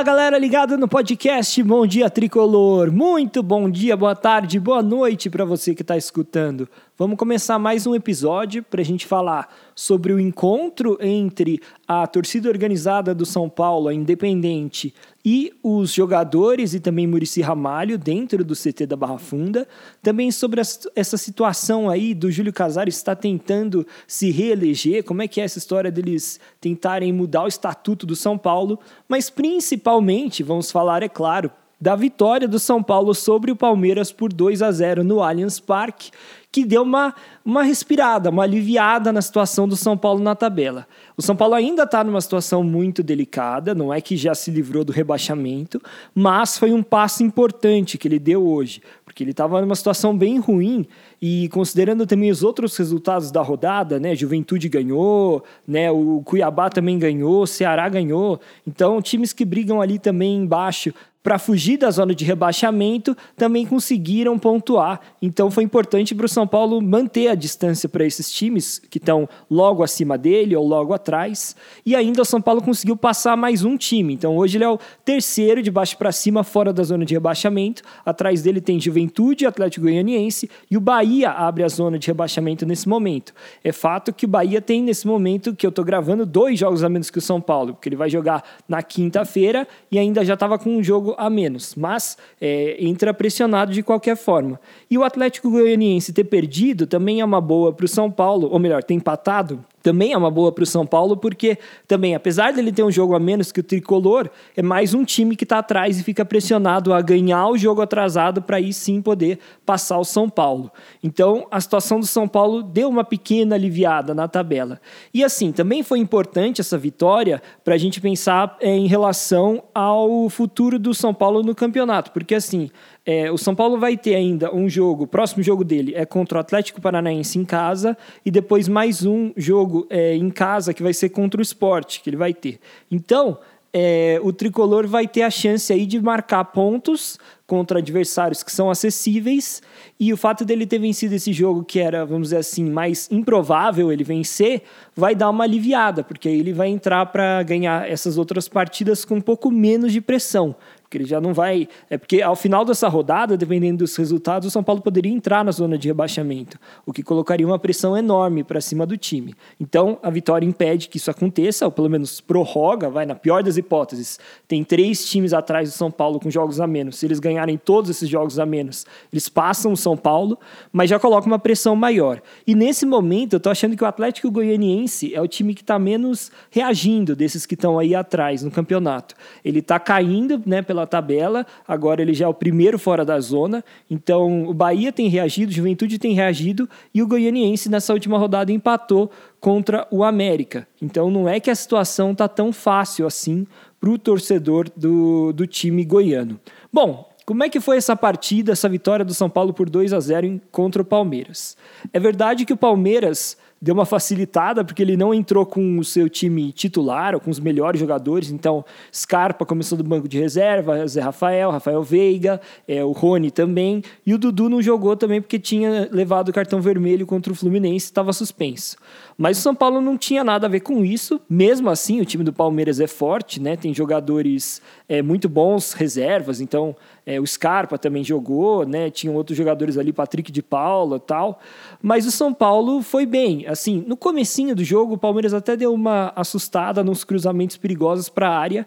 Fala galera ligada no podcast Bom Dia Tricolor. Muito bom dia, boa tarde, boa noite para você que está escutando. Vamos começar mais um episódio para a gente falar sobre o encontro entre a torcida organizada do São Paulo, a Independente, e os jogadores e também Murici Ramalho dentro do CT da Barra Funda. Também sobre essa situação aí do Júlio Casares está tentando se reeleger, como é que é essa história deles tentarem mudar o estatuto do São Paulo, mas principalmente vamos falar, é claro, da vitória do São Paulo sobre o Palmeiras por 2 a 0 no Allianz Parque, que deu uma, uma respirada, uma aliviada na situação do São Paulo na tabela. O São Paulo ainda está numa situação muito delicada, não é que já se livrou do rebaixamento, mas foi um passo importante que ele deu hoje, porque ele estava numa situação bem ruim e considerando também os outros resultados da rodada, né, Juventude ganhou, né, o Cuiabá também ganhou, Ceará ganhou, então times que brigam ali também embaixo para fugir da zona de rebaixamento, também conseguiram pontuar. Então foi importante para o São Paulo manter a distância para esses times que estão logo acima dele ou logo atrás. E ainda o São Paulo conseguiu passar mais um time. Então hoje ele é o terceiro de baixo para cima fora da zona de rebaixamento. Atrás dele tem Juventude, Atlético Goianiense e o Bahia abre a zona de rebaixamento nesse momento. É fato que o Bahia tem nesse momento que eu estou gravando dois jogos a menos que o São Paulo, porque ele vai jogar na quinta-feira e ainda já estava com um jogo jogo a menos, mas é, entra pressionado de qualquer forma. E o Atlético Goianiense ter perdido também é uma boa para o São Paulo, ou melhor, ter empatado também é uma boa para o São Paulo, porque também, apesar dele ter um jogo a menos que o tricolor, é mais um time que está atrás e fica pressionado a ganhar o jogo atrasado para aí sim poder passar o São Paulo. Então, a situação do São Paulo deu uma pequena aliviada na tabela. E assim, também foi importante essa vitória para a gente pensar é, em relação ao futuro do São Paulo no campeonato, porque assim, é, o São Paulo vai ter ainda um jogo, o próximo jogo dele é contra o Atlético Paranaense em casa e depois mais um jogo é, em casa que vai ser contra o Sport, que ele vai ter. Então, é, o tricolor vai ter a chance aí de marcar pontos contra adversários que são acessíveis e o fato dele ter vencido esse jogo que era, vamos dizer assim, mais improvável ele vencer, vai dar uma aliviada, porque aí ele vai entrar para ganhar essas outras partidas com um pouco menos de pressão, porque ele já não vai. É porque ao final dessa rodada, dependendo dos resultados, o São Paulo poderia entrar na zona de rebaixamento, o que colocaria uma pressão enorme para cima do time. Então, a vitória impede que isso aconteça, ou pelo menos prorroga, vai, na pior das hipóteses. Tem três times atrás do São Paulo com jogos a menos. Se eles ganharem todos esses jogos a menos, eles passam o São Paulo, mas já coloca uma pressão maior. E nesse momento, eu estou achando que o Atlético Goianiense é o time que está menos reagindo desses que estão aí atrás no campeonato. Ele está caindo né, pela pela tabela, agora ele já é o primeiro fora da zona. Então o Bahia tem reagido, o Juventude tem reagido e o Goianiense nessa última rodada empatou contra o América. Então não é que a situação está tão fácil assim para o torcedor do, do time goiano. Bom, como é que foi essa partida, essa vitória do São Paulo por 2 a 0 contra o Palmeiras? É verdade que o Palmeiras deu uma facilitada, porque ele não entrou com o seu time titular ou com os melhores jogadores. Então, Scarpa começou do banco de reserva, Zé Rafael, Rafael Veiga, é, o Rony também. E o Dudu não jogou também porque tinha levado o cartão vermelho contra o Fluminense, estava suspenso. Mas o São Paulo não tinha nada a ver com isso. Mesmo assim, o time do Palmeiras é forte, né? Tem jogadores é, muito bons, reservas. Então, é, o Scarpa também jogou, né? Tinham outros jogadores ali, Patrick de Paula tal. Mas o São Paulo foi bem. Assim, no comecinho do jogo, o Palmeiras até deu uma assustada nos cruzamentos perigosos para a área.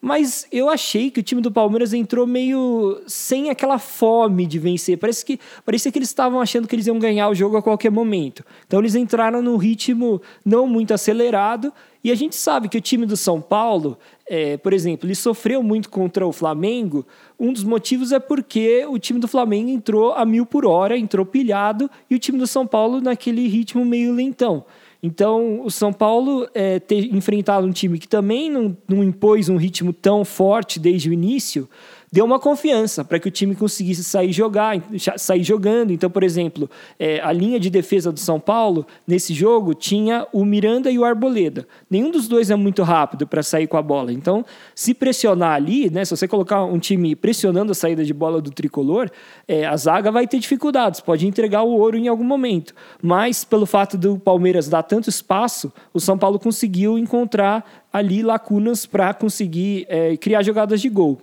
Mas eu achei que o time do Palmeiras entrou meio sem aquela fome de vencer. Parece que parecia que eles estavam achando que eles iam ganhar o jogo a qualquer momento. Então eles entraram num ritmo não muito acelerado. E a gente sabe que o time do São Paulo, é, por exemplo, ele sofreu muito contra o Flamengo. Um dos motivos é porque o time do Flamengo entrou a mil por hora, entrou pilhado, e o time do São Paulo naquele ritmo meio lentão. Então, o São Paulo é, ter enfrentado um time que também não, não impôs um ritmo tão forte desde o início, deu uma confiança para que o time conseguisse sair jogar, sair jogando. Então, por exemplo, é, a linha de defesa do São Paulo nesse jogo tinha o Miranda e o Arboleda. Nenhum dos dois é muito rápido para sair com a bola. Então, se pressionar ali, né, se você colocar um time pressionando a saída de bola do tricolor, é, a zaga vai ter dificuldades, pode entregar o ouro em algum momento. Mas pelo fato do Palmeiras dar tanto espaço, o São Paulo conseguiu encontrar ali lacunas para conseguir é, criar jogadas de gol.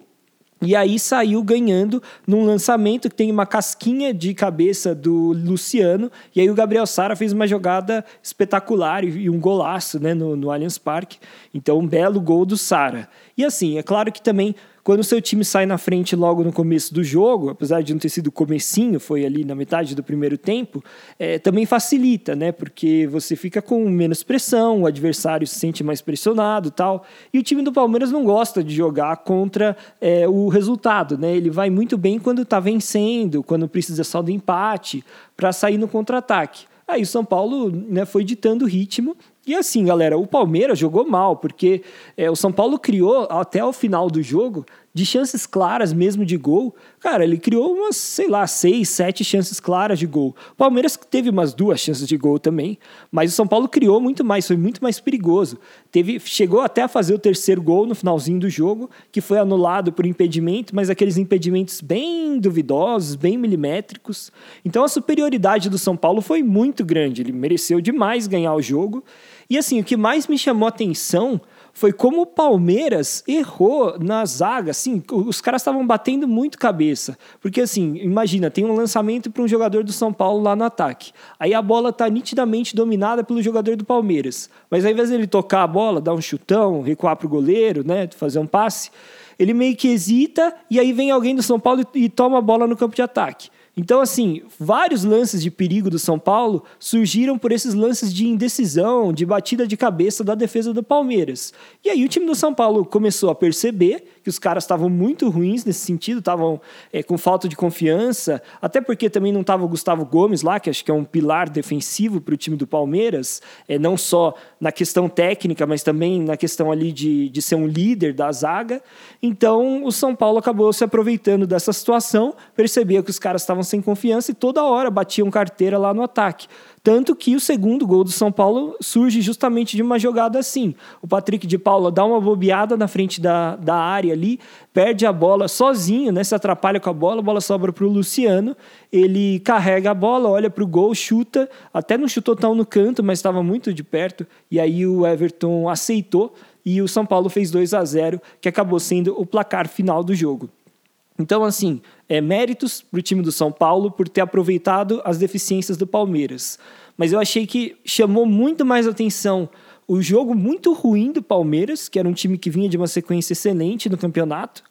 E aí saiu ganhando num lançamento que tem uma casquinha de cabeça do Luciano. E aí o Gabriel Sara fez uma jogada espetacular e, um golaço né, no, no Allianz Parque. Então, um belo gol do Sara. E assim, é claro que também quando o seu time sai na frente logo no começo do jogo, apesar de não ter sido comecinho, foi ali na metade do primeiro tempo, é, também facilita, né? Porque você fica com menos pressão, o adversário se sente mais pressionado tal. E o time do Palmeiras não gosta de jogar contra é, o resultado, né? Ele vai muito bem quando está vencendo, quando precisa só do empate, para sair no contra-ataque. Aí o São Paulo né, foi ditando o ritmo e assim, galera, o Palmeiras jogou mal, porque é, o São Paulo criou até o final do jogo de chances claras mesmo de gol. Cara, ele criou umas, sei lá, seis, sete chances claras de gol. O Palmeiras teve umas duas chances de gol também, mas o São Paulo criou muito mais, foi muito mais perigoso. Teve, chegou até a fazer o terceiro gol no finalzinho do jogo, que foi anulado por impedimento, mas aqueles impedimentos bem duvidosos, bem milimétricos. Então a superioridade do São Paulo foi muito grande, ele mereceu demais ganhar o jogo. E assim, o que mais me chamou a atenção foi como o Palmeiras errou na zaga. Assim, os caras estavam batendo muito cabeça. Porque, assim, imagina, tem um lançamento para um jogador do São Paulo lá no ataque. Aí a bola está nitidamente dominada pelo jogador do Palmeiras. Mas ao invés dele tocar a bola, dar um chutão, recuar para o goleiro, né, fazer um passe, ele meio que hesita e aí vem alguém do São Paulo e toma a bola no campo de ataque. Então, assim, vários lances de perigo do São Paulo surgiram por esses lances de indecisão, de batida de cabeça da defesa do Palmeiras. E aí o time do São Paulo começou a perceber que os caras estavam muito ruins nesse sentido, estavam é, com falta de confiança, até porque também não estava o Gustavo Gomes lá, que acho que é um pilar defensivo para o time do Palmeiras, é, não só na questão técnica, mas também na questão ali de, de ser um líder da zaga. Então o São Paulo acabou se aproveitando dessa situação, percebia que os caras estavam sem confiança e toda hora batiam carteira lá no ataque. Tanto que o segundo gol do São Paulo surge justamente de uma jogada assim. O Patrick de Paula dá uma bobeada na frente da, da área ali, perde a bola sozinho, né? Se atrapalha com a bola, a bola sobra para o Luciano. Ele carrega a bola, olha para o gol, chuta. Até não chutou tão no canto, mas estava muito de perto. E aí o Everton aceitou e o São Paulo fez 2 a 0 que acabou sendo o placar final do jogo. Então, assim, é, méritos para o time do São Paulo por ter aproveitado as deficiências do Palmeiras. Mas eu achei que chamou muito mais atenção o jogo muito ruim do Palmeiras, que era um time que vinha de uma sequência excelente no campeonato.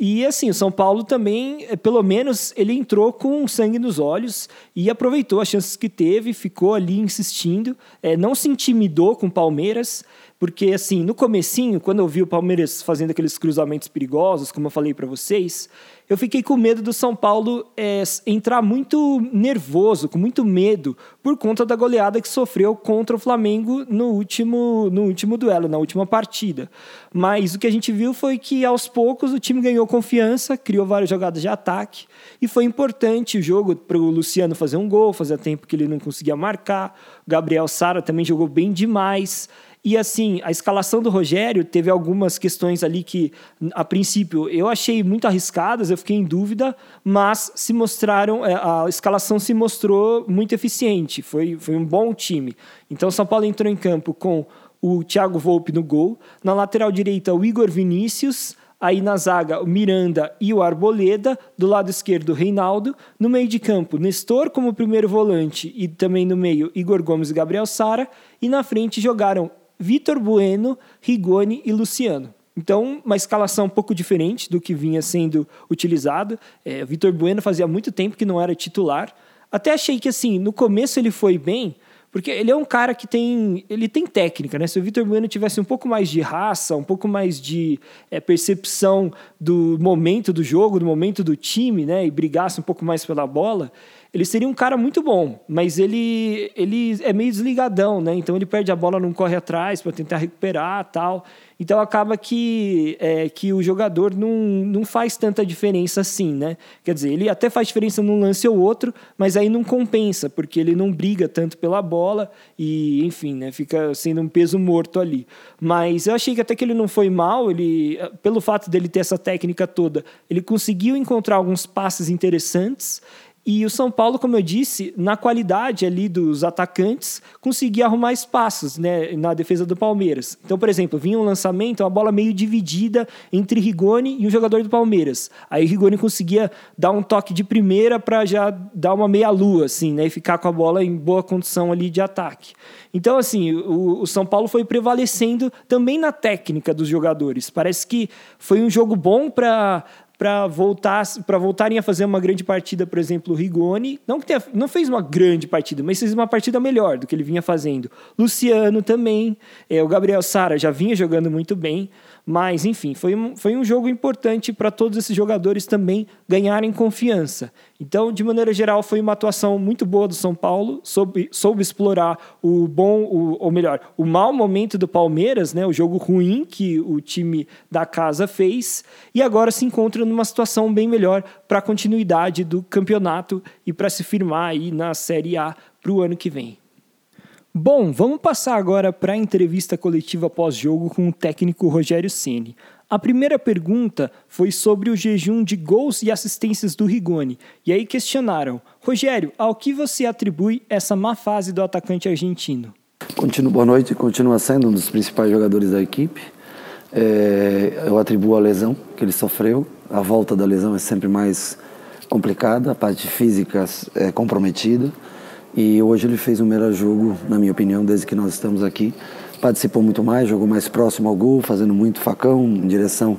E assim, o São Paulo também, é, pelo menos, ele entrou com sangue nos olhos e aproveitou as chances que teve, ficou ali insistindo, é, não se intimidou com o Palmeiras. Porque, assim, no comecinho, quando eu vi o Palmeiras fazendo aqueles cruzamentos perigosos, como eu falei para vocês, eu fiquei com medo do São Paulo é, entrar muito nervoso, com muito medo, por conta da goleada que sofreu contra o Flamengo no último, no último duelo, na última partida. Mas o que a gente viu foi que, aos poucos, o time ganhou confiança, criou várias jogadas de ataque, e foi importante o jogo para o Luciano fazer um gol, fazia tempo que ele não conseguia marcar, o Gabriel Sara também jogou bem demais. E assim, a escalação do Rogério teve algumas questões ali que, a princípio, eu achei muito arriscadas, eu fiquei em dúvida, mas se mostraram, é, a escalação se mostrou muito eficiente, foi, foi um bom time. Então, São Paulo entrou em campo com o Thiago Volpe no gol, na lateral direita, o Igor Vinícius, Aí na zaga, o Miranda e o Arboleda. Do lado esquerdo, o Reinaldo. No meio de campo, Nestor como primeiro volante e também no meio, Igor Gomes e Gabriel Sara. E na frente jogaram Vitor Bueno, Rigoni e Luciano. Então, uma escalação um pouco diferente do que vinha sendo utilizado. É, Vitor Bueno fazia muito tempo que não era titular. Até achei que, assim, no começo ele foi bem, porque ele é um cara que tem, ele tem técnica, né? Se o Vitor Bueno tivesse um pouco mais de raça, um pouco mais de é, percepção do momento do jogo, do momento do time, né? E brigasse um pouco mais pela bola, ele seria um cara muito bom, mas ele, ele é meio desligadão, né? Então ele perde a bola, não corre atrás para tentar recuperar tal. Então acaba que, é, que o jogador não, não faz tanta diferença assim, né? Quer dizer, ele até faz diferença num lance ou outro, mas aí não compensa, porque ele não briga tanto pela bola e, enfim, né? Fica sendo um peso morto ali. Mas eu achei que até que ele não foi mal, ele, pelo fato dele ter essa técnica toda, ele conseguiu encontrar alguns passes interessantes e o São Paulo, como eu disse, na qualidade ali dos atacantes, conseguia arrumar espaços né, na defesa do Palmeiras. Então, por exemplo, vinha um lançamento, uma bola meio dividida entre Rigoni e o jogador do Palmeiras. Aí Rigoni conseguia dar um toque de primeira para já dar uma meia-lua, assim, né, e ficar com a bola em boa condição ali de ataque. Então, assim, o, o São Paulo foi prevalecendo também na técnica dos jogadores. Parece que foi um jogo bom para para voltar para voltarem a fazer uma grande partida, por exemplo, o Rigoni, não que tenha, não fez uma grande partida, mas fez uma partida melhor do que ele vinha fazendo. Luciano também, é, o Gabriel Sara já vinha jogando muito bem. Mas, enfim, foi um, foi um jogo importante para todos esses jogadores também ganharem confiança. Então, de maneira geral, foi uma atuação muito boa do São Paulo, soube, soube explorar o bom, o, ou melhor, o mau momento do Palmeiras, né, o jogo ruim que o time da casa fez, e agora se encontra numa situação bem melhor para a continuidade do campeonato e para se firmar aí na Série A para o ano que vem. Bom, vamos passar agora para a entrevista coletiva pós-jogo com o técnico Rogério Ceni. A primeira pergunta foi sobre o jejum de gols e assistências do Rigoni. E aí questionaram: Rogério, ao que você atribui essa má fase do atacante argentino? Continua, boa noite, continua sendo um dos principais jogadores da equipe. É, eu atribuo a lesão que ele sofreu. A volta da lesão é sempre mais complicada, a parte física é comprometida. E hoje ele fez o melhor jogo, na minha opinião, desde que nós estamos aqui. Participou muito mais, jogou mais próximo ao gol, fazendo muito facão em direção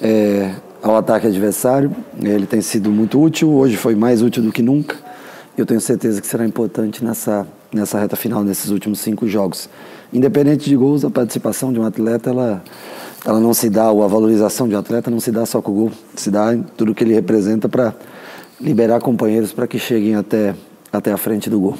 é, ao ataque adversário. Ele tem sido muito útil, hoje foi mais útil do que nunca. Eu tenho certeza que será importante nessa, nessa reta final, nesses últimos cinco jogos. Independente de gols, a participação de um atleta, ela, ela não se dá, ou a valorização de um atleta não se dá só com o gol, se dá em tudo que ele representa para liberar companheiros para que cheguem até até a frente do gol.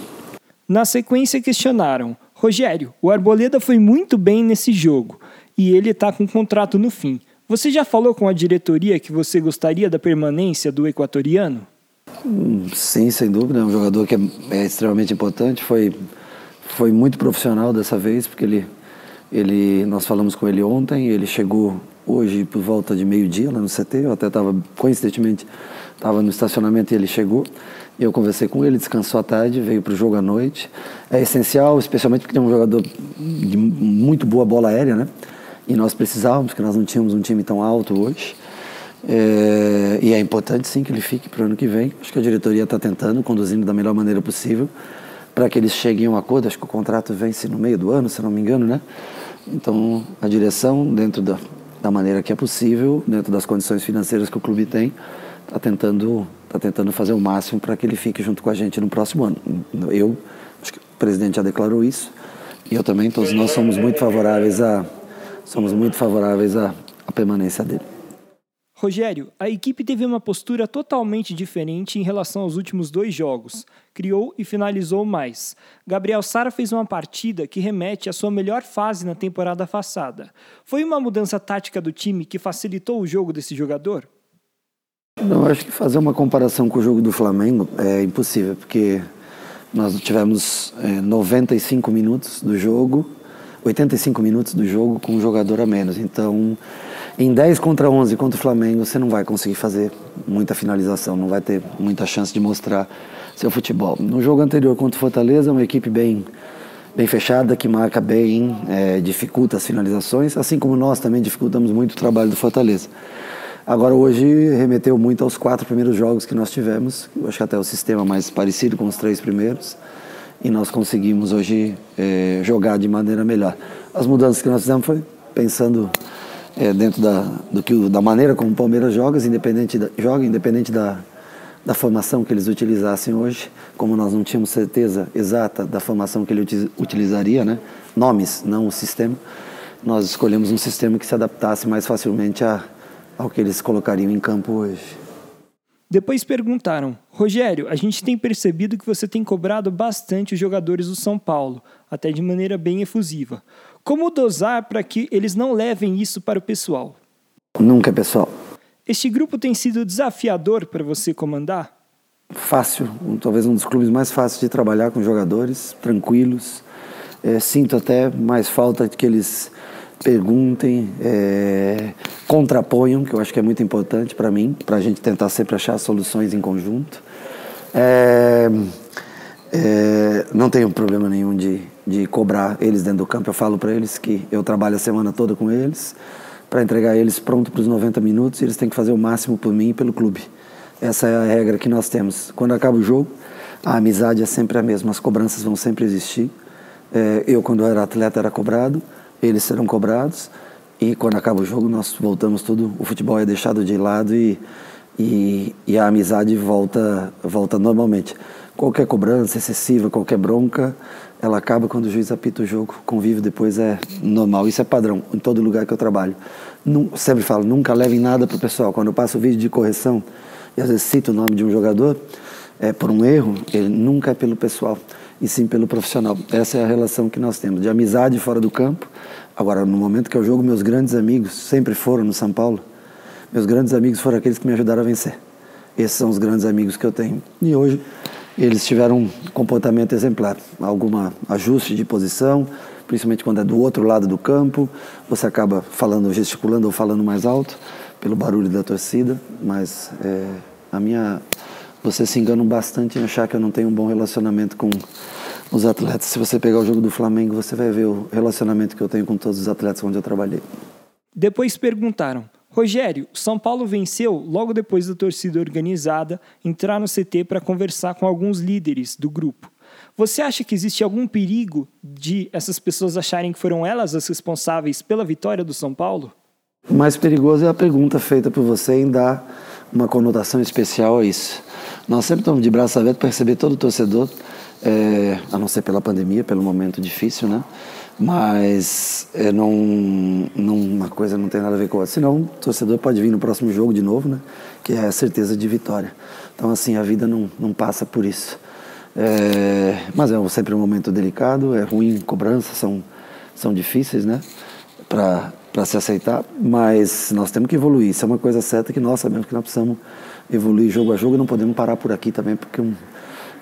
Na sequência, questionaram: Rogério, o Arboleda foi muito bem nesse jogo e ele está com contrato no fim. Você já falou com a diretoria que você gostaria da permanência do equatoriano? Hum, sim, sem dúvida. É um jogador que é, é extremamente importante. Foi, foi muito profissional dessa vez, porque ele, ele, nós falamos com ele ontem. Ele chegou hoje por volta de meio-dia lá no CT. Eu até estava, coincidentemente, estava no estacionamento e ele chegou. Eu conversei com ele, descansou à tarde, veio para o jogo à noite. É essencial, especialmente porque é um jogador de muito boa bola aérea, né? E nós precisávamos, porque nós não tínhamos um time tão alto hoje. É, e é importante sim que ele fique para o ano que vem. Acho que a diretoria está tentando, conduzindo da melhor maneira possível, para que eles cheguem a um acordo. Acho que o contrato vence no meio do ano, se não me engano, né? Então, a direção, dentro da, da maneira que é possível, dentro das condições financeiras que o clube tem, está tentando está tentando fazer o máximo para que ele fique junto com a gente no próximo ano. Eu, acho que o presidente já declarou isso, e eu também, todos nós somos muito favoráveis a, somos muito favoráveis à, à permanência dele. Rogério, a equipe teve uma postura totalmente diferente em relação aos últimos dois jogos. Criou e finalizou mais. Gabriel Sara fez uma partida que remete à sua melhor fase na temporada passada. Foi uma mudança tática do time que facilitou o jogo desse jogador? Não, acho que fazer uma comparação com o jogo do Flamengo é impossível, porque nós tivemos é, 95 minutos do jogo, 85 minutos do jogo com um jogador a menos. Então, em 10 contra 11 contra o Flamengo, você não vai conseguir fazer muita finalização, não vai ter muita chance de mostrar seu futebol. No jogo anterior contra o Fortaleza, uma equipe bem, bem fechada, que marca bem, é, dificulta as finalizações, assim como nós também dificultamos muito o trabalho do Fortaleza. Agora, hoje remeteu muito aos quatro primeiros jogos que nós tivemos. Acho que até o sistema mais parecido com os três primeiros. E nós conseguimos hoje é, jogar de maneira melhor. As mudanças que nós fizemos foi pensando é, dentro da, do que, da maneira como o Palmeiras joga, independente da, joga, independente da, da formação que eles utilizassem hoje. Como nós não tínhamos certeza exata da formação que ele utilizaria, né? nomes, não o sistema, nós escolhemos um sistema que se adaptasse mais facilmente a ao que eles colocariam em campo hoje. Depois perguntaram: Rogério, a gente tem percebido que você tem cobrado bastante os jogadores do São Paulo, até de maneira bem efusiva. Como dosar para que eles não levem isso para o pessoal? Nunca é pessoal. Este grupo tem sido desafiador para você comandar? Fácil, talvez um dos clubes mais fáceis de trabalhar com jogadores, tranquilos. É, sinto até mais falta de que eles perguntem, é, contraponham, que eu acho que é muito importante para mim, para a gente tentar sempre achar soluções em conjunto. É, é, não tenho problema nenhum de, de cobrar eles dentro do campo. Eu falo para eles que eu trabalho a semana toda com eles para entregar eles pronto para os 90 minutos e eles têm que fazer o máximo por mim e pelo clube. Essa é a regra que nós temos. Quando acaba o jogo, a amizade é sempre a mesma, as cobranças vão sempre existir. É, eu, quando era atleta, era cobrado, eles serão cobrados. E quando acaba o jogo, nós voltamos tudo. O futebol é deixado de lado e, e, e a amizade volta, volta normalmente. Qualquer cobrança excessiva, qualquer bronca, ela acaba quando o juiz apita o jogo. Convívio depois é normal. Isso é padrão em todo lugar que eu trabalho. sempre falo, nunca levem nada para o pessoal. Quando eu passo o vídeo de correção e às vezes cito o nome de um jogador, é por um erro, ele nunca é pelo pessoal, e sim pelo profissional. Essa é a relação que nós temos, de amizade fora do campo. Agora, no momento que eu jogo, meus grandes amigos sempre foram no São Paulo. Meus grandes amigos foram aqueles que me ajudaram a vencer. Esses são os grandes amigos que eu tenho. E hoje eles tiveram um comportamento exemplar. Alguma ajuste de posição, principalmente quando é do outro lado do campo, você acaba falando, gesticulando ou falando mais alto pelo barulho da torcida, mas é, a minha você se engana bastante em achar que eu não tenho um bom relacionamento com os atletas. Se você pegar o jogo do Flamengo, você vai ver o relacionamento que eu tenho com todos os atletas onde eu trabalhei. Depois perguntaram: Rogério, São Paulo venceu logo depois da torcida organizada entrar no CT para conversar com alguns líderes do grupo. Você acha que existe algum perigo de essas pessoas acharem que foram elas as responsáveis pela vitória do São Paulo? O mais perigoso é a pergunta feita por você em dar uma conotação especial a isso. Nós sempre estamos de braço aberto para receber todo o torcedor, é, a não ser pela pandemia, pelo momento difícil, né? Mas é, não, não, uma coisa não tem nada a ver com a outra. Senão o torcedor pode vir no próximo jogo de novo, né? Que é a certeza de vitória. Então, assim, a vida não, não passa por isso. É, mas é sempre um momento delicado, é ruim, cobranças são, são difíceis, né? Para se aceitar, mas nós temos que evoluir. Isso é uma coisa certa que nós sabemos que nós precisamos evoluir jogo a jogo e não podemos parar por aqui também, porque um,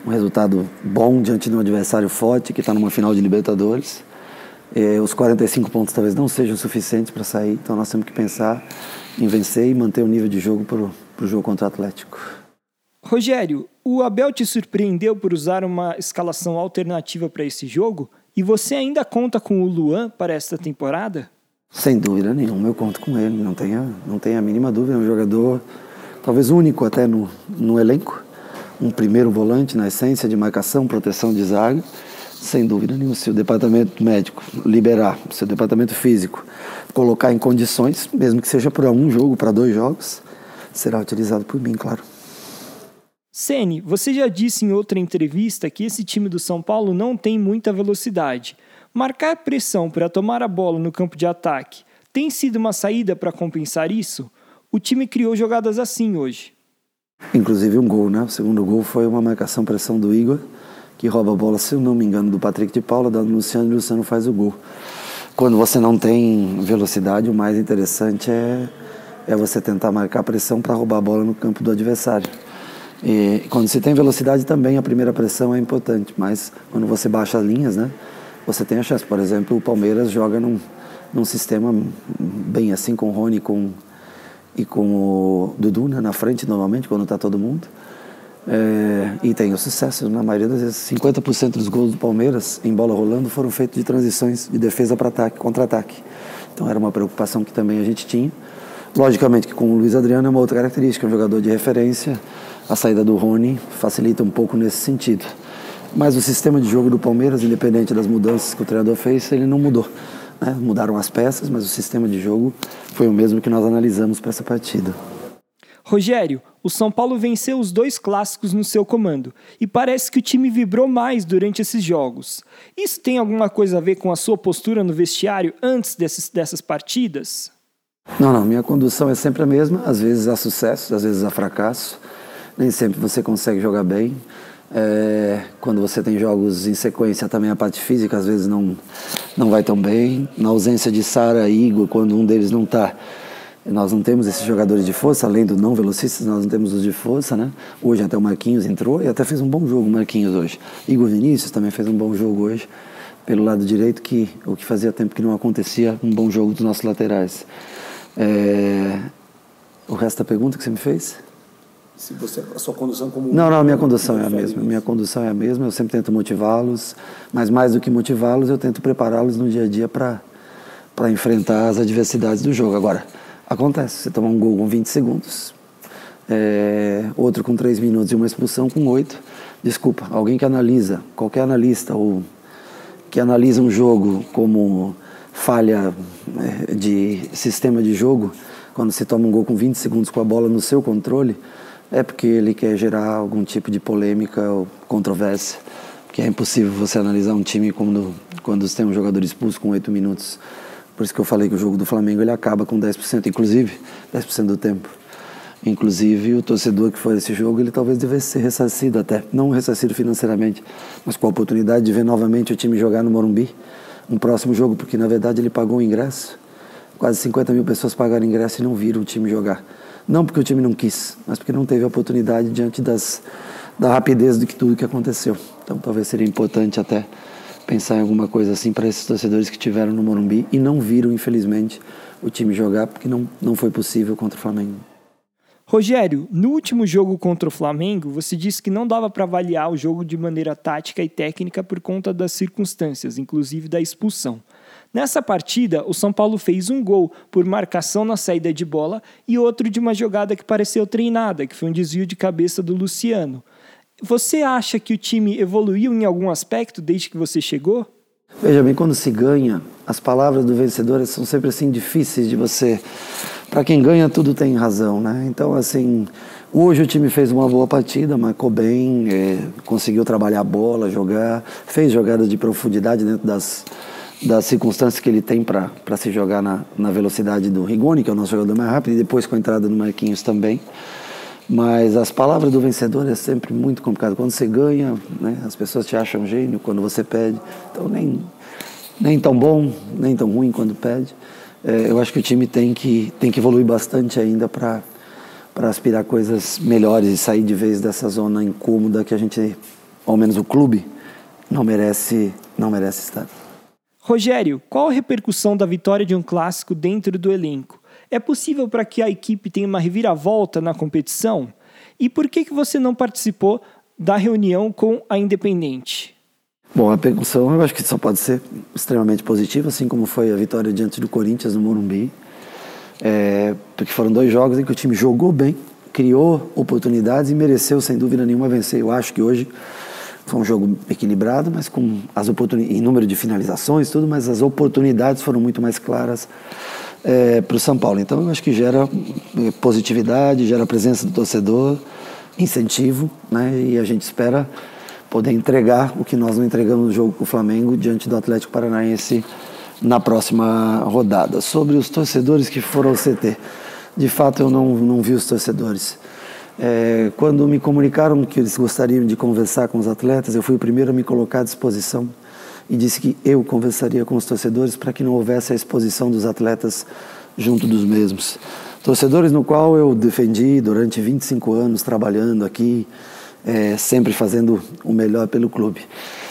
um resultado bom diante de um adversário forte que está numa final de Libertadores. É, os 45 pontos talvez não sejam suficientes para sair, então nós temos que pensar em vencer e manter o nível de jogo para o jogo contra o Atlético. Rogério, o Abel te surpreendeu por usar uma escalação alternativa para esse jogo? E você ainda conta com o Luan para esta temporada? Sem dúvida nenhuma, eu conto com ele, não tenha, não tenha a mínima dúvida. É um jogador, talvez único até no, no elenco, um primeiro volante na essência de marcação, proteção de zaga. Sem dúvida nenhuma, se o departamento médico liberar, se o departamento físico colocar em condições, mesmo que seja para um jogo, para dois jogos, será utilizado por mim, claro. Sene, você já disse em outra entrevista que esse time do São Paulo não tem muita velocidade. Marcar pressão para tomar a bola no campo de ataque tem sido uma saída para compensar isso? O time criou jogadas assim hoje. Inclusive um gol, né? O segundo gol foi uma marcação-pressão do Igor, que rouba a bola, se eu não me engano, do Patrick de Paula, dá no Luciano e o Luciano faz o gol. Quando você não tem velocidade, o mais interessante é, é você tentar marcar pressão para roubar a bola no campo do adversário. E quando você tem velocidade também, a primeira pressão é importante, mas quando você baixa as linhas, né? você tem a chance. Por exemplo, o Palmeiras joga num, num sistema bem assim com o Rony com, e com o Dudu né, na frente, normalmente, quando está todo mundo. É, e tem o sucesso, na maioria das vezes, 50% dos gols do Palmeiras em bola rolando foram feitos de transições de defesa para ataque, contra-ataque. Então era uma preocupação que também a gente tinha. Logicamente que com o Luiz Adriano é uma outra característica, um jogador de referência, a saída do Rony facilita um pouco nesse sentido. Mas o sistema de jogo do Palmeiras, independente das mudanças que o treinador fez, ele não mudou. Né? Mudaram as peças, mas o sistema de jogo foi o mesmo que nós analisamos para essa partida. Rogério, o São Paulo venceu os dois clássicos no seu comando e parece que o time vibrou mais durante esses jogos. Isso tem alguma coisa a ver com a sua postura no vestiário antes desses, dessas partidas? Não, não. Minha condução é sempre a mesma. Às vezes há sucesso, às vezes há fracasso. Nem sempre você consegue jogar bem. É, quando você tem jogos em sequência, também a parte física às vezes não, não vai tão bem. Na ausência de Sara e Igor, quando um deles não está, nós não temos esses jogadores de força, além do não velocistas, nós não temos os de força, né? Hoje até o Marquinhos entrou e até fez um bom jogo o Marquinhos hoje. Igor Vinícius também fez um bom jogo hoje pelo lado direito, que o que fazia tempo que não acontecia, um bom jogo dos nossos laterais. É... O resto da pergunta que você me fez? Se você, a sua condução como Não, não, a minha condução é a mesma. Minha condução é a mesma. Eu sempre tento motivá-los, mas mais do que motivá-los, eu tento prepará-los no dia a dia para para enfrentar as adversidades do jogo. Agora, acontece, você toma um gol com 20 segundos, é, outro com 3 minutos e uma expulsão com 8. Desculpa, alguém que analisa, qualquer analista ou que analisa um jogo como falha é, de sistema de jogo, quando se toma um gol com 20 segundos com a bola no seu controle, é porque ele quer gerar algum tipo de polêmica ou controvérsia. Porque é impossível você analisar um time quando, quando você tem um jogador expulso com 8 minutos. Por isso que eu falei que o jogo do Flamengo ele acaba com 10%, inclusive 10% do tempo. Inclusive, o torcedor que foi esse jogo, ele talvez devesse ser ressarcido até. Não ressarcido financeiramente, mas com a oportunidade de ver novamente o time jogar no Morumbi, um próximo jogo, porque na verdade ele pagou o ingresso. Quase 50 mil pessoas pagaram ingresso e não viram o time jogar. Não porque o time não quis, mas porque não teve oportunidade diante das, da rapidez de que tudo que aconteceu. Então talvez seria importante até pensar em alguma coisa assim para esses torcedores que tiveram no Morumbi e não viram, infelizmente, o time jogar, porque não, não foi possível contra o Flamengo. Rogério, no último jogo contra o Flamengo, você disse que não dava para avaliar o jogo de maneira tática e técnica por conta das circunstâncias, inclusive da expulsão. Nessa partida, o São Paulo fez um gol por marcação na saída de bola e outro de uma jogada que pareceu treinada, que foi um desvio de cabeça do Luciano. Você acha que o time evoluiu em algum aspecto desde que você chegou? Veja bem, quando se ganha, as palavras do vencedor são sempre assim difíceis de você para quem ganha tudo tem razão, né? Então assim, hoje o time fez uma boa partida, marcou bem, é, conseguiu trabalhar a bola, jogar, fez jogadas de profundidade dentro das das circunstâncias que ele tem para se jogar na, na velocidade do Rigoni, que é o nosso jogador mais rápido, e depois com a entrada do Marquinhos também. Mas as palavras do vencedor é sempre muito complicado. Quando você ganha, né, as pessoas te acham gênio, quando você perde. Então, nem, nem tão bom, nem tão ruim quando perde é, eu acho que o time tem que, tem que evoluir bastante ainda para aspirar coisas melhores e sair de vez dessa zona incômoda que a gente, ao menos o clube, não merece, não merece estar. Rogério, qual a repercussão da vitória de um clássico dentro do elenco? É possível para que a equipe tenha uma reviravolta na competição? E por que, que você não participou da reunião com a Independente? Bom, a percussão eu acho que só pode ser extremamente positiva, assim como foi a vitória diante do Corinthians no Morumbi. É, porque foram dois jogos em que o time jogou bem, criou oportunidades e mereceu, sem dúvida nenhuma, vencer. Eu acho que hoje foi um jogo equilibrado, mas com as oportunidades, em número de finalizações, tudo, mas as oportunidades foram muito mais claras é, para o São Paulo. Então, eu acho que gera é, positividade, gera presença do torcedor, incentivo, né? E a gente espera poder entregar o que nós não entregamos no jogo com o Flamengo diante do Atlético Paranaense na próxima rodada. Sobre os torcedores que foram ao CT, de fato eu não, não vi os torcedores. É, quando me comunicaram que eles gostariam de conversar com os atletas, eu fui o primeiro a me colocar à disposição e disse que eu conversaria com os torcedores para que não houvesse a exposição dos atletas junto dos mesmos. Torcedores no qual eu defendi durante 25 anos trabalhando aqui, é, sempre fazendo o melhor pelo clube.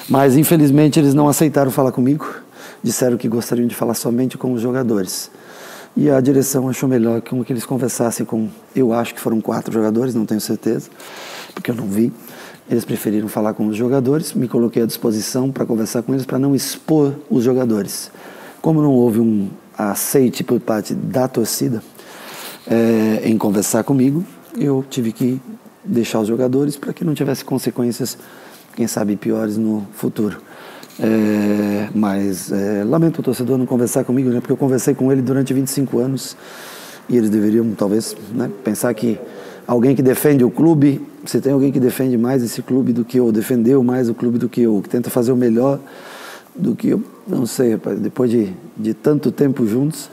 Mas infelizmente eles não aceitaram falar comigo, disseram que gostariam de falar somente com os jogadores. E a direção achou melhor que eles conversassem com, eu acho que foram quatro jogadores, não tenho certeza, porque eu não vi. Eles preferiram falar com os jogadores, me coloquei à disposição para conversar com eles, para não expor os jogadores. Como não houve um aceite por parte da torcida é, em conversar comigo, eu tive que deixar os jogadores para que não tivesse consequências, quem sabe, piores no futuro. É, mas é, lamento o torcedor não conversar comigo, né, porque eu conversei com ele durante 25 anos e eles deveriam talvez né, pensar que alguém que defende o clube, se tem alguém que defende mais esse clube do que eu, defendeu mais o clube do que eu, que tenta fazer o melhor do que eu, não sei, rapaz, depois de, de tanto tempo juntos,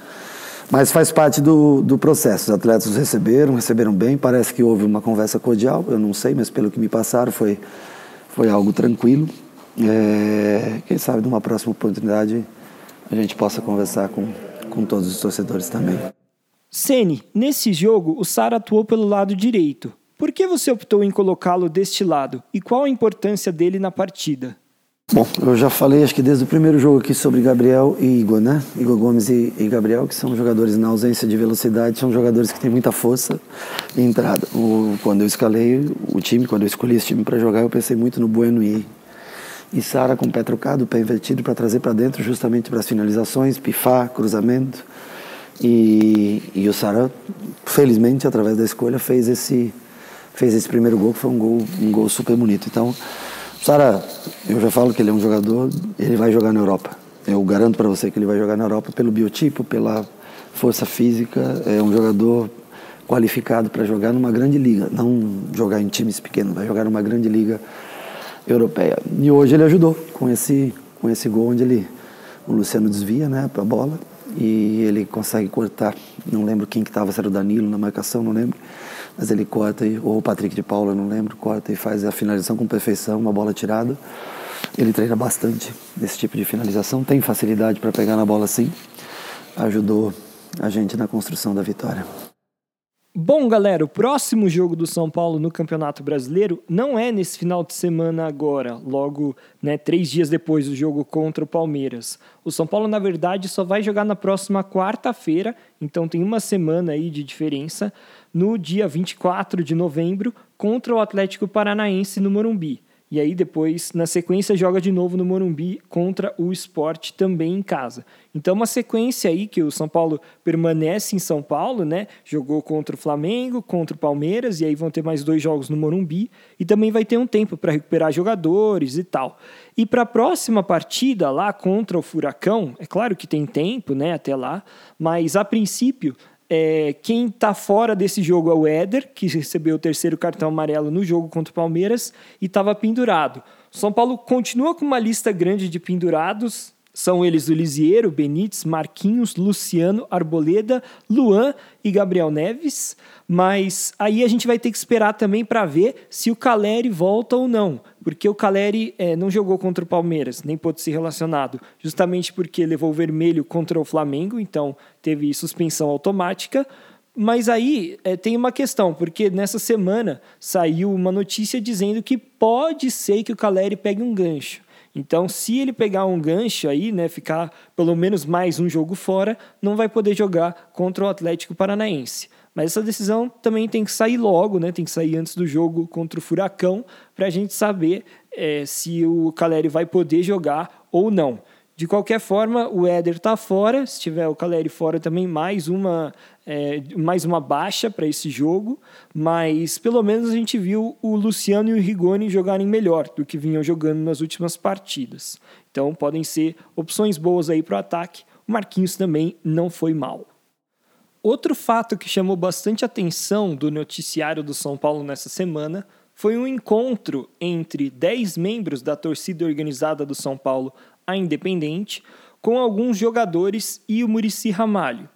mas faz parte do, do processo. Os atletas receberam, receberam bem. Parece que houve uma conversa cordial, eu não sei, mas pelo que me passaram foi, foi algo tranquilo. É, quem sabe numa próxima oportunidade a gente possa conversar com, com todos os torcedores também. Sene, nesse jogo o Sara atuou pelo lado direito. Por que você optou em colocá-lo deste lado e qual a importância dele na partida? Bom, eu já falei, acho que desde o primeiro jogo aqui sobre Gabriel e Igor, né? Igor Gomes e, e Gabriel, que são jogadores na ausência de velocidade, são jogadores que têm muita força e entrada. O, quando eu escalei o time, quando eu escolhi esse time para jogar, eu pensei muito no Bueno e, e Sara com o pé trocado, pé invertido para trazer para dentro, justamente para as finalizações, pifar, cruzamento. E, e o Sara, felizmente, através da escolha, fez esse, fez esse primeiro gol, que foi um gol, um gol super bonito. Então, Sara, eu já falo que ele é um jogador, ele vai jogar na Europa. Eu garanto para você que ele vai jogar na Europa pelo biotipo, pela força física. É um jogador qualificado para jogar numa grande liga, não jogar em times pequenos, vai jogar numa grande liga europeia. E hoje ele ajudou com esse com esse gol onde ele o Luciano desvia, né, para a bola e ele consegue cortar. Não lembro quem que estava, se era o Danilo na marcação, não lembro mas ele corta, ou o Patrick de Paula, não lembro, corta e faz a finalização com perfeição, uma bola tirada. Ele treina bastante desse tipo de finalização, tem facilidade para pegar na bola sim. Ajudou a gente na construção da vitória. Bom, galera, o próximo jogo do São Paulo no Campeonato Brasileiro não é nesse final de semana agora, logo né, três dias depois do jogo contra o Palmeiras. O São Paulo, na verdade, só vai jogar na próxima quarta-feira, então tem uma semana aí de diferença, no dia 24 de novembro, contra o Atlético Paranaense no Morumbi. E aí depois, na sequência, joga de novo no Morumbi contra o Sport também em casa. Então uma sequência aí que o São Paulo permanece em São Paulo, né? Jogou contra o Flamengo, contra o Palmeiras e aí vão ter mais dois jogos no Morumbi e também vai ter um tempo para recuperar jogadores e tal. E para a próxima partida lá contra o Furacão, é claro que tem tempo, né, até lá, mas a princípio é, quem está fora desse jogo é o Éder, que recebeu o terceiro cartão amarelo no jogo contra o Palmeiras e estava pendurado. São Paulo continua com uma lista grande de pendurados, são eles o Lisiero, Benítez, Marquinhos, Luciano, Arboleda, Luan e Gabriel Neves. Mas aí a gente vai ter que esperar também para ver se o Caleri volta ou não. Porque o Caleri é, não jogou contra o Palmeiras, nem pôde ser relacionado, justamente porque levou o vermelho contra o Flamengo, então teve suspensão automática. Mas aí é, tem uma questão, porque nessa semana saiu uma notícia dizendo que pode ser que o Caleri pegue um gancho. Então, se ele pegar um gancho aí, né, ficar pelo menos mais um jogo fora, não vai poder jogar contra o Atlético Paranaense. Mas essa decisão também tem que sair logo, né? Tem que sair antes do jogo contra o Furacão para a gente saber é, se o Caleri vai poder jogar ou não. De qualquer forma, o Éder está fora. Se tiver o Caleri fora também, mais uma, é, mais uma baixa para esse jogo. Mas pelo menos a gente viu o Luciano e o Rigoni jogarem melhor do que vinham jogando nas últimas partidas. Então podem ser opções boas aí para o ataque. O Marquinhos também não foi mal. Outro fato que chamou bastante atenção do noticiário do São Paulo nessa semana foi um encontro entre 10 membros da torcida organizada do São Paulo a Independente com alguns jogadores e o Murici Ramalho.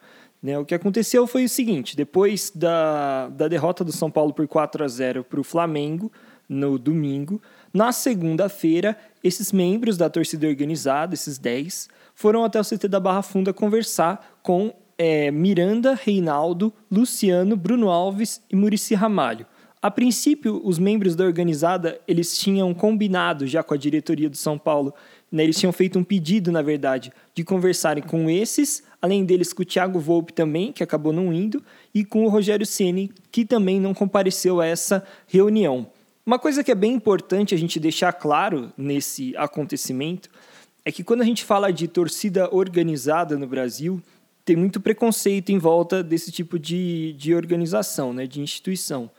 Né, o que aconteceu foi o seguinte: depois da, da derrota do São Paulo por 4 a 0 para o Flamengo no domingo, na segunda-feira, esses membros da torcida organizada, esses 10, foram até o CT da Barra Funda conversar com é, Miranda, Reinaldo, Luciano, Bruno Alves e Murici Ramalho. A princípio, os membros da organizada eles tinham combinado já com a diretoria do São Paulo né, eles tinham feito um pedido, na verdade, de conversarem com esses, além deles com o Thiago Volpe também, que acabou não indo, e com o Rogério Ceni, que também não compareceu a essa reunião. Uma coisa que é bem importante a gente deixar claro nesse acontecimento é que quando a gente fala de torcida organizada no Brasil, tem muito preconceito em volta desse tipo de, de organização, né, de instituição.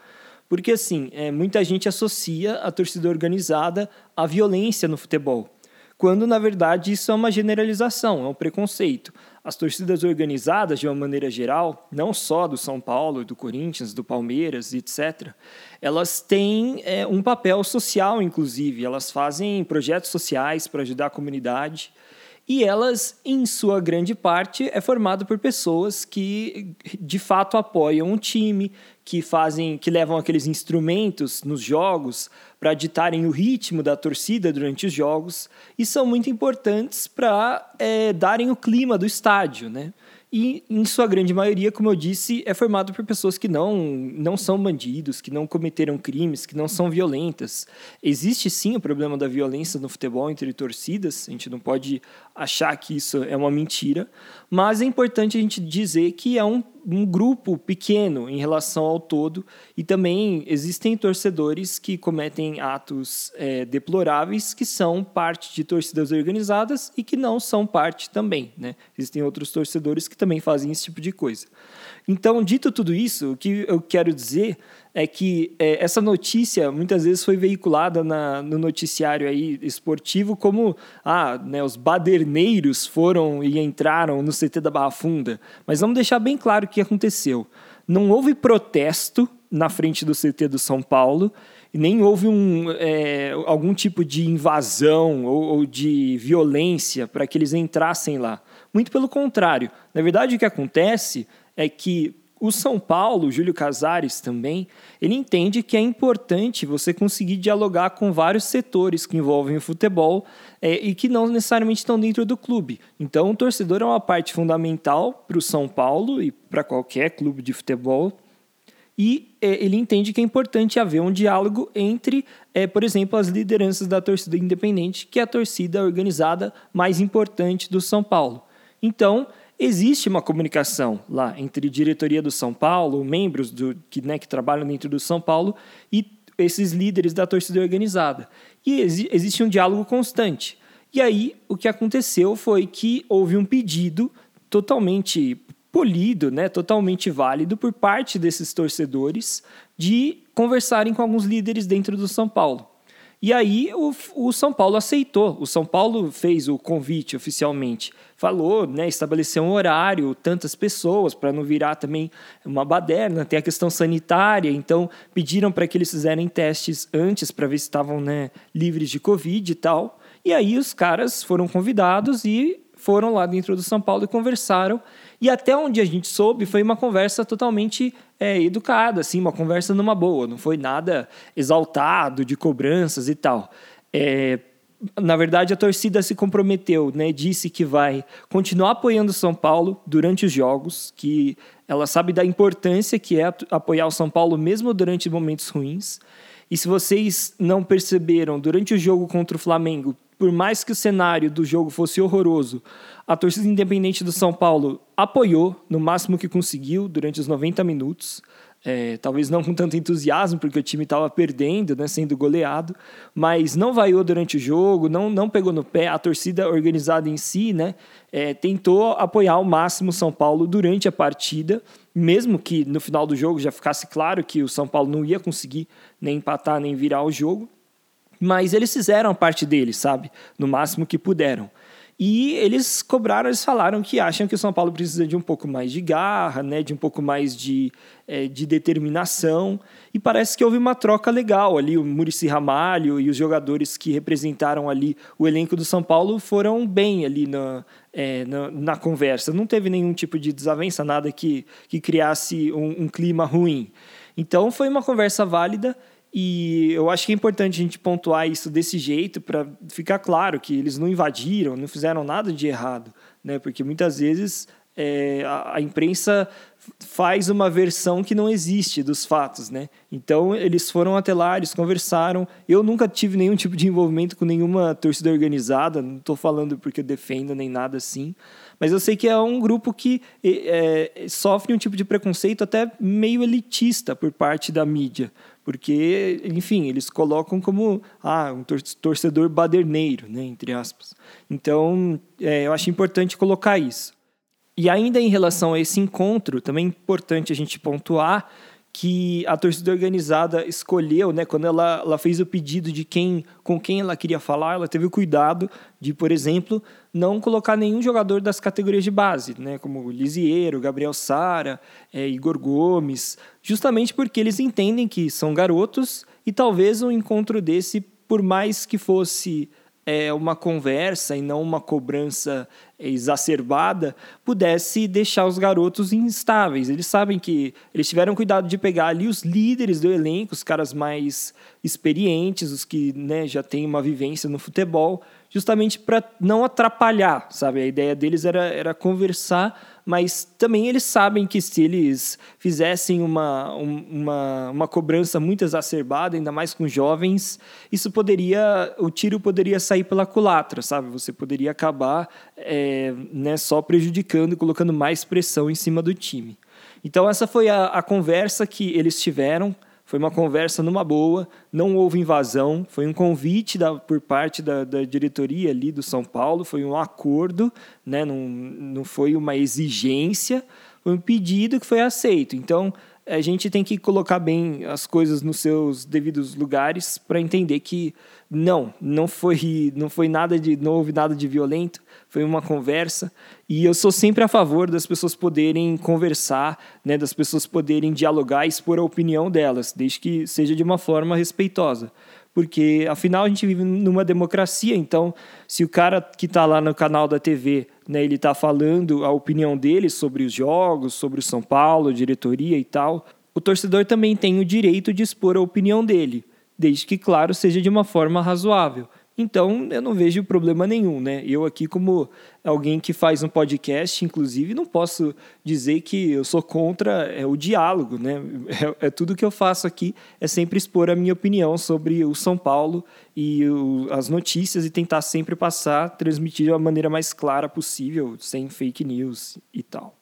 Porque, assim, é, muita gente associa a torcida organizada à violência no futebol quando na verdade isso é uma generalização, é um preconceito. As torcidas organizadas, de uma maneira geral, não só do São Paulo, do Corinthians, do Palmeiras, etc., elas têm é, um papel social, inclusive, elas fazem projetos sociais para ajudar a comunidade. E elas, em sua grande parte, é formado por pessoas que de fato apoiam um time, que fazem, que levam aqueles instrumentos nos jogos para ditarem o ritmo da torcida durante os jogos e são muito importantes para é, darem o clima do estádio, né? E, em sua grande maioria, como eu disse, é formado por pessoas que não, não são bandidos, que não cometeram crimes, que não são violentas. Existe sim o problema da violência no futebol entre torcidas, a gente não pode achar que isso é uma mentira, mas é importante a gente dizer que é um um grupo pequeno em relação ao todo, e também existem torcedores que cometem atos é, deploráveis que são parte de torcidas organizadas e que não são parte também. Né? Existem outros torcedores que também fazem esse tipo de coisa. Então, dito tudo isso, o que eu quero dizer é que é, essa notícia muitas vezes foi veiculada na, no noticiário aí esportivo como ah, né, os baderneiros foram e entraram no CT da Barra Funda. Mas vamos deixar bem claro o que aconteceu. Não houve protesto na frente do CT do São Paulo e nem houve um, é, algum tipo de invasão ou, ou de violência para que eles entrassem lá. Muito pelo contrário. Na verdade, o que acontece é que o São Paulo, Júlio Casares também, ele entende que é importante você conseguir dialogar com vários setores que envolvem o futebol é, e que não necessariamente estão dentro do clube. Então, o torcedor é uma parte fundamental para o São Paulo e para qualquer clube de futebol. E é, ele entende que é importante haver um diálogo entre, é, por exemplo, as lideranças da torcida independente, que é a torcida organizada mais importante do São Paulo. Então, existe uma comunicação lá entre diretoria do São Paulo, membros do, que, né, que trabalham dentro do São Paulo e esses líderes da torcida organizada. E exi existe um diálogo constante. E aí o que aconteceu foi que houve um pedido totalmente polido, né, totalmente válido por parte desses torcedores de conversarem com alguns líderes dentro do São Paulo. E aí o, o, São Paulo aceitou. O São Paulo fez o convite oficialmente. Falou, né, estabeleceu um horário, tantas pessoas, para não virar também uma baderna. Tem a questão sanitária, então pediram para que eles fizerem testes antes para ver se estavam né, livres de Covid e tal. E aí os caras foram convidados e foram lá dentro do São Paulo e conversaram. E até onde a gente soube, foi uma conversa totalmente é, educada, assim, uma conversa numa boa, não foi nada exaltado de cobranças e tal. É, na verdade, a torcida se comprometeu, né? Disse que vai continuar apoiando o São Paulo durante os jogos, que ela sabe da importância que é apoiar o São Paulo mesmo durante momentos ruins. E se vocês não perceberam, durante o jogo contra o Flamengo, por mais que o cenário do jogo fosse horroroso, a torcida independente do São Paulo apoiou no máximo que conseguiu durante os 90 minutos. É, talvez não com tanto entusiasmo, porque o time estava perdendo, né, sendo goleado, mas não vaiou durante o jogo, não, não pegou no pé. A torcida organizada em si né, é, tentou apoiar ao máximo o São Paulo durante a partida, mesmo que no final do jogo já ficasse claro que o São Paulo não ia conseguir nem empatar nem virar o jogo. Mas eles fizeram a parte deles, sabe? No máximo que puderam. E eles cobraram, eles falaram que acham que o São Paulo precisa de um pouco mais de garra, né, de um pouco mais de, é, de determinação. E parece que houve uma troca legal ali. O Murici Ramalho e os jogadores que representaram ali o elenco do São Paulo foram bem ali na, é, na, na, conversa. Não teve nenhum tipo de desavença, nada que, que criasse um, um clima ruim. Então foi uma conversa válida e eu acho que é importante a gente pontuar isso desse jeito para ficar claro que eles não invadiram, não fizeram nada de errado, né? Porque muitas vezes é, a, a, imprensa faz uma versão que não existe dos fatos, né? Então eles foram até lá, eles conversaram. Eu nunca tive nenhum tipo de envolvimento com nenhuma torcida organizada, não estou falando porque eu defendo nem nada assim, mas eu sei que é um grupo que é, sofre um tipo de preconceito até meio elitista por parte da mídia porque, enfim, eles colocam como ah, um torcedor baderneiro, né, entre aspas. Então, é, eu acho importante colocar isso. E ainda em relação a esse encontro, também é importante a gente pontuar que a torcida organizada escolheu, né, quando ela, ela fez o pedido de quem com quem ela queria falar, ela teve o cuidado de, por exemplo, não colocar nenhum jogador das categorias de base, né, como Lisieiro, Gabriel Sara, é, Igor Gomes, justamente porque eles entendem que são garotos e talvez um encontro desse, por mais que fosse é, uma conversa e não uma cobrança exacerbada pudesse deixar os garotos instáveis. Eles sabem que eles tiveram cuidado de pegar ali os líderes do elenco, os caras mais experientes, os que né, já têm uma vivência no futebol, justamente para não atrapalhar, sabe? A ideia deles era, era conversar mas também eles sabem que se eles fizessem uma, uma, uma cobrança muito exacerbada, ainda mais com jovens, isso poderia, o tiro poderia sair pela culatra, sabe? Você poderia acabar é, né, só prejudicando e colocando mais pressão em cima do time. Então essa foi a, a conversa que eles tiveram foi uma conversa numa boa, não houve invasão, foi um convite da, por parte da, da, diretoria ali do São Paulo, foi um acordo, né? não, não foi uma exigência, foi um pedido que foi aceito. Então, a gente tem que colocar bem as coisas nos seus devidos lugares para entender que não, não foi, não foi nada de, não houve nada de violento, foi uma conversa. E eu sou sempre a favor das pessoas poderem conversar, né, das pessoas poderem dialogar e expor a opinião delas, desde que seja de uma forma respeitosa porque afinal a gente vive numa democracia, então se o cara que está lá no canal da TV, né, ele está falando a opinião dele sobre os jogos, sobre o São Paulo, diretoria e tal, o torcedor também tem o direito de expor a opinião dele, desde que, claro, seja de uma forma razoável. Então, eu não vejo problema nenhum, né? Eu aqui, como alguém que faz um podcast, inclusive, não posso dizer que eu sou contra é, o diálogo, né? É, é, tudo que eu faço aqui é sempre expor a minha opinião sobre o São Paulo e o, as notícias e tentar sempre passar, transmitir da maneira mais clara possível, sem fake news e tal.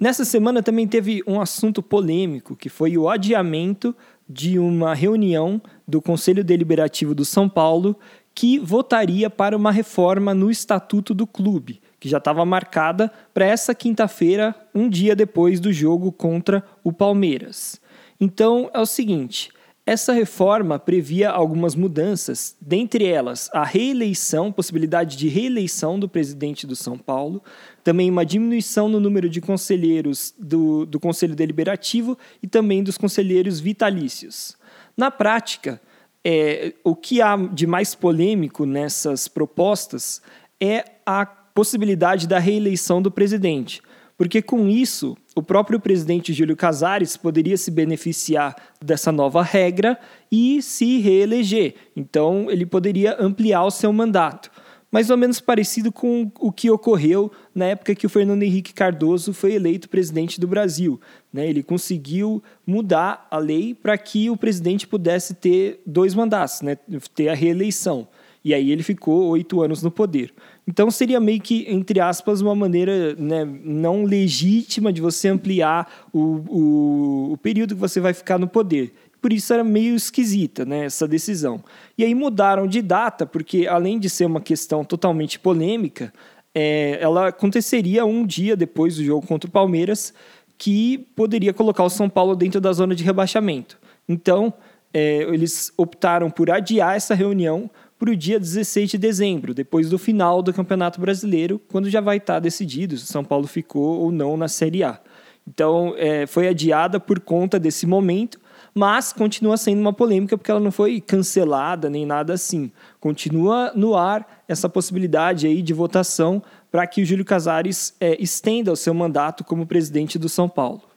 Nessa semana também teve um assunto polêmico, que foi o adiamento de uma reunião do Conselho Deliberativo do São Paulo que votaria para uma reforma no estatuto do clube, que já estava marcada para essa quinta-feira, um dia depois do jogo contra o Palmeiras. Então é o seguinte: essa reforma previa algumas mudanças, dentre elas a reeleição, possibilidade de reeleição do presidente do São Paulo, também uma diminuição no número de conselheiros do, do Conselho Deliberativo e também dos conselheiros vitalícios. Na prática, é, o que há de mais polêmico nessas propostas é a possibilidade da reeleição do presidente porque com isso o próprio presidente Júlio Casares poderia se beneficiar dessa nova regra e se reeleger. Então ele poderia ampliar o seu mandato. Mais ou menos parecido com o que ocorreu na época que o Fernando Henrique Cardoso foi eleito presidente do Brasil. Né? Ele conseguiu mudar a lei para que o presidente pudesse ter dois mandatos, né? ter a reeleição. E aí ele ficou oito anos no poder. Então seria meio que, entre aspas, uma maneira né, não legítima de você ampliar o, o, o, período que você vai ficar no poder. Por isso era meio esquisita né, essa decisão. E aí mudaram de data, porque além de ser uma questão totalmente polêmica, é, ela aconteceria um dia depois do jogo contra o Palmeiras, que poderia colocar o São Paulo dentro da zona de rebaixamento. Então, é, eles optaram por adiar essa reunião para o dia 16 de dezembro, depois do final do Campeonato Brasileiro, quando já vai estar tá decidido se o São Paulo ficou ou não na Série A. Então, é, foi adiada por conta desse momento, mas continua sendo uma polêmica porque ela não foi cancelada nem nada assim. Continua no ar essa possibilidade aí de votação para que o Júlio Casares é, estenda o seu mandato como presidente do São Paulo.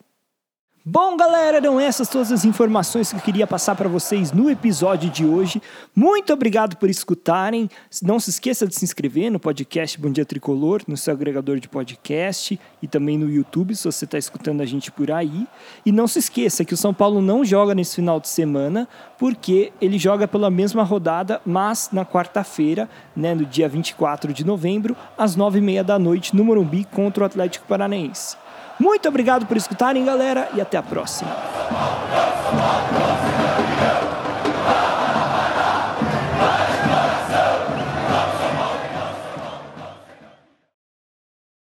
Bom, galera, eram essas todas as informações que eu queria passar para vocês no episódio de hoje. Muito obrigado por escutarem. Não se esqueça de se inscrever no podcast Bom Dia Tricolor, no seu agregador de podcast e também no YouTube, se você está escutando a gente por aí. E não se esqueça que o São Paulo não joga nesse final de semana, porque ele joga pela mesma rodada, mas na quarta-feira, né, no dia 24 de novembro, às nove e meia da noite, no Morumbi, contra o Atlético Paranaense. Muito obrigado por escutarem, galera, e até a próxima.